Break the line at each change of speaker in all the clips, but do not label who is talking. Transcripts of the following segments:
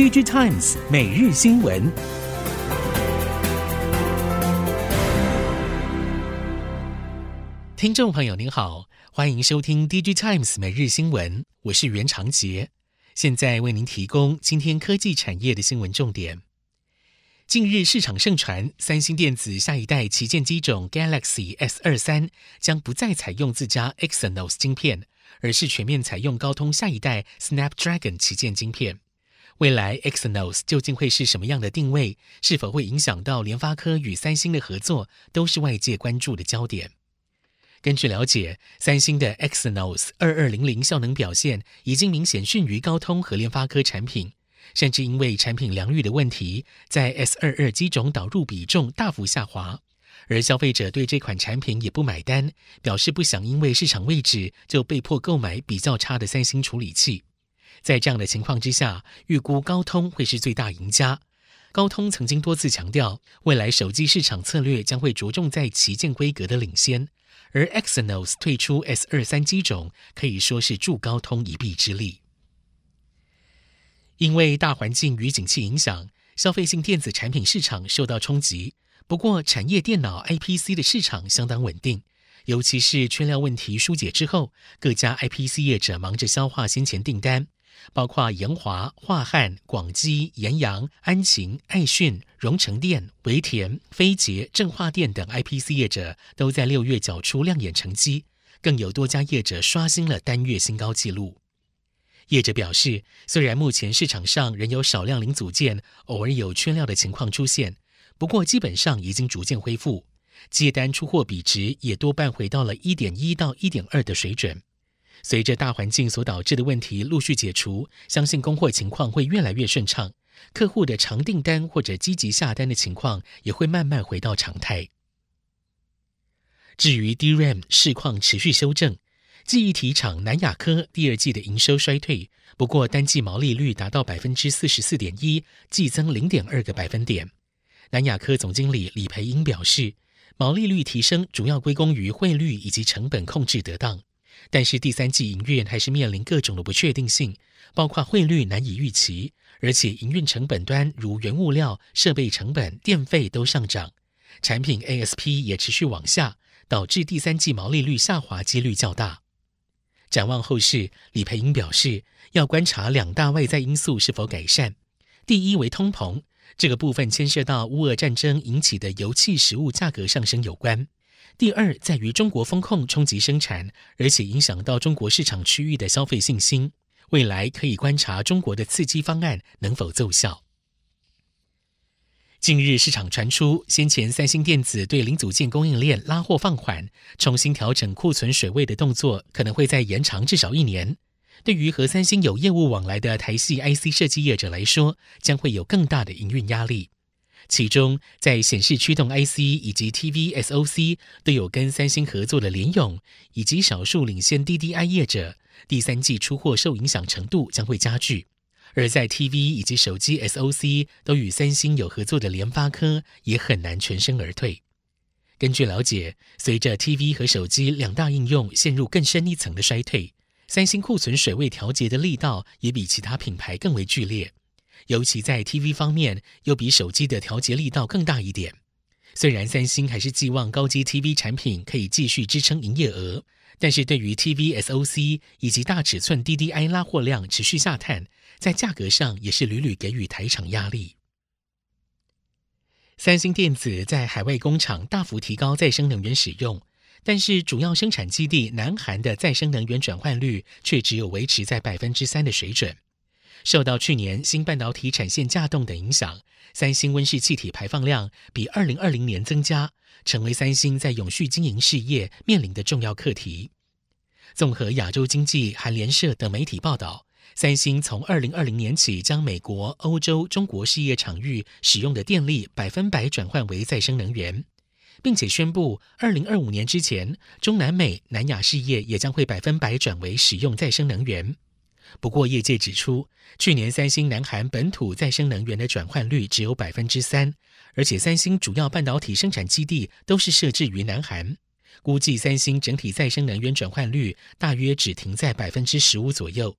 DG Times 每日新闻。听众朋友您好，欢迎收听 DG Times 每日新闻，我是袁长杰，现在为您提供今天科技产业的新闻重点。近日市场盛传，三星电子下一代旗舰机种 Galaxy S 二三将不再采用自家 Exynos 晶片，而是全面采用高通下一代 Snapdragon 旗舰晶片。未来 Exynos 究竟会是什么样的定位？是否会影响到联发科与三星的合作，都是外界关注的焦点。根据了解，三星的 Exynos 二二零零效能表现已经明显逊于高通和联发科产品。甚至因为产品良率的问题，在 S 二二机种导入比重大幅下滑，而消费者对这款产品也不买单，表示不想因为市场位置就被迫购买比较差的三星处理器。在这样的情况之下，预估高通会是最大赢家。高通曾经多次强调，未来手机市场策略将会着重在旗舰规格的领先，而 Exynos 退出 S 二三机种，可以说是助高通一臂之力。因为大环境与景气影响，消费性电子产品市场受到冲击。不过，产业电脑 IPC 的市场相当稳定，尤其是缺料问题疏解之后，各家 IPC 业者忙着消化先前订单，包括延华、樺汉、广基、延阳、安勤、爱讯、荣成电、维田、飞捷、正化电等 IPC 业者都在六月缴出亮眼成绩，更有多家业者刷新了单月新高纪录。业者表示，虽然目前市场上仍有少量零组件偶尔有缺料的情况出现，不过基本上已经逐渐恢复，接单出货比值也多半回到了一点一到一点二的水准。随着大环境所导致的问题陆续解除，相信供货情况会越来越顺畅，客户的长订单或者积极下单的情况也会慢慢回到常态。至于 DRAM 市况持续修正。记忆体厂南亚科第二季的营收衰退，不过单季毛利率达到百分之四十四点一，季增零点二个百分点。南亚科总经理李培英表示，毛利率提升主要归功于汇率以及成本控制得当，但是第三季营运还是面临各种的不确定性，包括汇率难以预期，而且营运成本端如原物料、设备成本、电费都上涨，产品 ASP 也持续往下，导致第三季毛利率下滑几率较大。展望后市，李培英表示，要观察两大外在因素是否改善。第一为通膨，这个部分牵涉到乌俄战争引起的油气、食物价格上升有关。第二在于中国风控冲击生产，而且影响到中国市场区域的消费信心。未来可以观察中国的刺激方案能否奏效。近日市场传出，先前三星电子对零组件供应链拉货放缓，重新调整库存水位的动作可能会再延长至少一年。对于和三星有业务往来的台系 IC 设计业者来说，将会有更大的营运压力。其中，在显示驱动 IC 以及 TV SoC 都有跟三星合作的联咏，以及少数领先 DDI 业者，第三季出货受影响程度将会加剧。而在 TV 以及手机 SoC 都与三星有合作的联发科也很难全身而退。根据了解，随着 TV 和手机两大应用陷入更深一层的衰退，三星库存水位调节的力道也比其他品牌更为剧烈。尤其在 TV 方面，又比手机的调节力道更大一点。虽然三星还是寄望高阶 TV 产品可以继续支撑营业额，但是对于 TV SoC 以及大尺寸 DDI 拉货量持续下探。在价格上也是屡屡给予台厂压力。三星电子在海外工厂大幅提高再生能源使用，但是主要生产基地南韩的再生能源转换率却只有维持在百分之三的水准。受到去年新半导体产线稼动的影响，三星温室气体排放量比二零二零年增加，成为三星在永续经营事业面临的重要课题。综合亚洲经济、韩联社等媒体报道。三星从二零二零年起，将美国、欧洲、中国事业场域使用的电力百分百转换为再生能源，并且宣布二零二五年之前，中南美、南亚事业也将会百分百转为使用再生能源。不过，业界指出，去年三星南韩本土再生能源的转换率只有百分之三，而且三星主要半导体生产基地都是设置于南韩，估计三星整体再生能源转换率大约只停在百分之十五左右。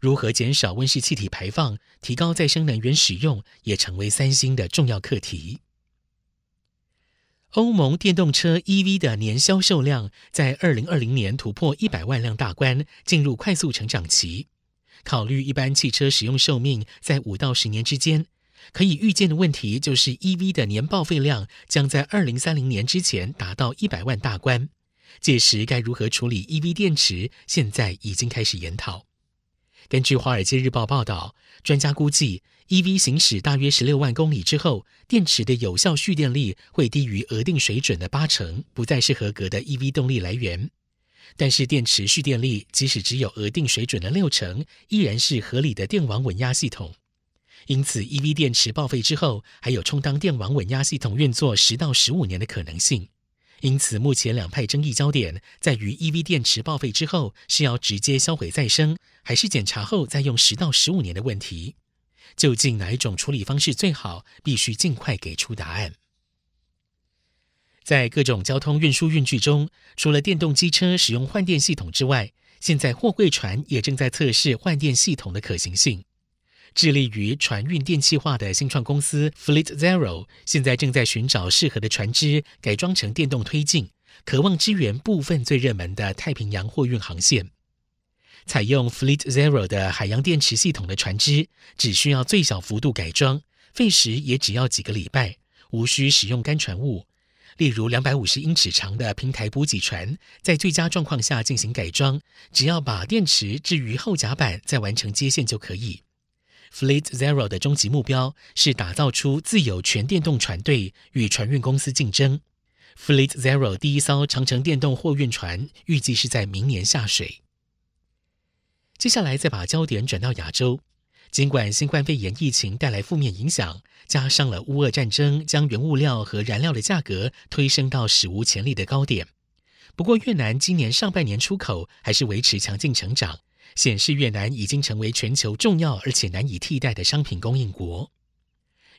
如何减少温室气体排放、提高再生能源使用，也成为三星的重要课题。欧盟电动车 EV 的年销售量在二零二零年突破一百万辆大关，进入快速成长期。考虑一般汽车使用寿命在五到十年之间，可以预见的问题就是 EV 的年报废量将在二零三零年之前达到一百万大关。届时该如何处理 EV 电池，现在已经开始研讨。根据《华尔街日报》报道，专家估计，EV 行驶大约十六万公里之后，电池的有效蓄电力会低于额定水准的八成，不再是合格的 EV 动力来源。但是，电池蓄电力即使只有额定水准的六成，依然是合理的电网稳压系统。因此，EV 电池报废之后，还有充当电网稳压系统运作十到十五年的可能性。因此，目前两派争议焦点在于：EV 电池报废之后是要直接销毁再生，还是检查后再用十到十五年的问题？究竟哪一种处理方式最好？必须尽快给出答案。在各种交通运输运具中，除了电动机车使用换电系统之外，现在货柜船也正在测试换电系统的可行性。致力于船运电气化的新创公司 Fleet Zero 现在正在寻找适合的船只，改装成电动推进，渴望支援部分最热门的太平洋货运航线。采用 Fleet Zero 的海洋电池系统的船只，只需要最小幅度改装，费时也只要几个礼拜，无需使用干船坞。例如，两百五十英尺长的平台补给船，在最佳状况下进行改装，只要把电池置于后甲板，再完成接线就可以。Fleet Zero 的终极目标是打造出自有全电动船队，与船运公司竞争。Fleet Zero 第一艘长城电动货运船预计是在明年下水。接下来再把焦点转到亚洲，尽管新冠肺炎疫情带来负面影响，加上了乌俄战争将原物料和燃料的价格推升到史无前例的高点，不过越南今年上半年出口还是维持强劲成长。显示越南已经成为全球重要而且难以替代的商品供应国。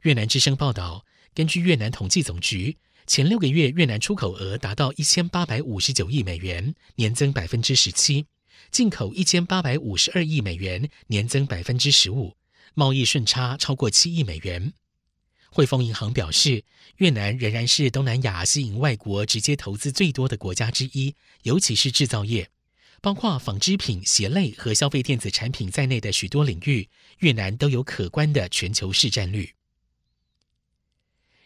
越南之声报道，根据越南统计总局，前六个月越南出口额达到一千八百五十九亿美元，年增百分之十七；进口一千八百五十二亿美元，年增百分之十五，贸易顺差超过七亿美元。汇丰银行表示，越南仍然是东南亚吸引外国直接投资最多的国家之一，尤其是制造业。包括纺织品、鞋类和消费电子产品在内的许多领域，越南都有可观的全球市占率。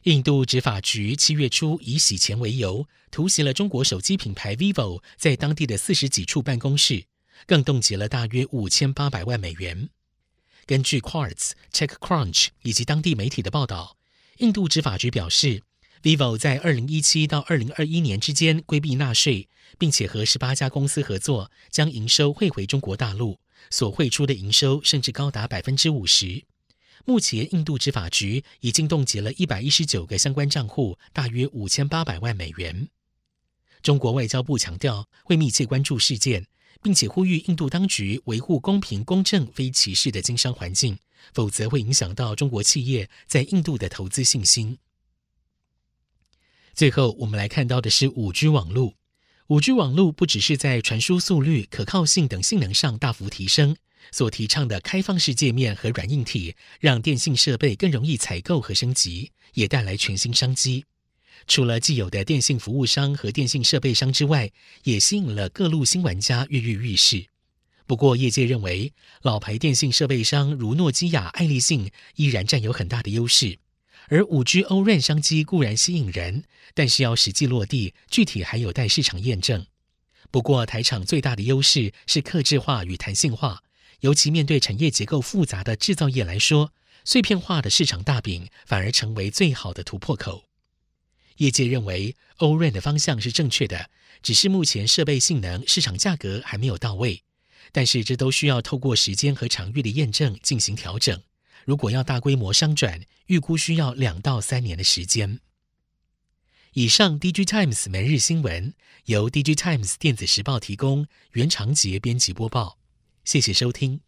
印度执法局七月初以洗钱为由，突袭了中国手机品牌 vivo 在当地的四十几处办公室，更冻结了大约五千八百万美元。根据 Quartz、TechCrunch 以及当地媒体的报道，印度执法局表示，vivo 在二零一七到二零二一年之间规避纳税。并且和十八家公司合作，将营收汇回中国大陆，所汇出的营收甚至高达百分之五十。目前，印度执法局已经冻结了一百一十九个相关账户，大约五千八百万美元。中国外交部强调会密切关注事件，并且呼吁印度当局维护公平、公正、非歧视的经商环境，否则会影响到中国企业在印度的投资信心。最后，我们来看到的是五 G 网络。五 G 网络不只是在传输速率、可靠性等性能上大幅提升，所提倡的开放式界面和软硬体，让电信设备更容易采购和升级，也带来全新商机。除了既有的电信服务商和电信设备商之外，也吸引了各路新玩家跃跃欲试。不过，业界认为，老牌电信设备商如诺基亚、爱立信依然占有很大的优势。而五 G O-RAN 商机固然吸引人，但是要实际落地，具体还有待市场验证。不过，台厂最大的优势是客制化与弹性化，尤其面对产业结构复杂的制造业来说，碎片化的市场大饼反而成为最好的突破口。业界认为 O-RAN 的方向是正确的，只是目前设备性能、市场价格还没有到位，但是这都需要透过时间和场域的验证进行调整。如果要大规模商转，预估需要两到三年的时间。以上，DG Times 每日新闻由 DG Times 电子时报提供，袁长杰编辑播报。谢谢收听。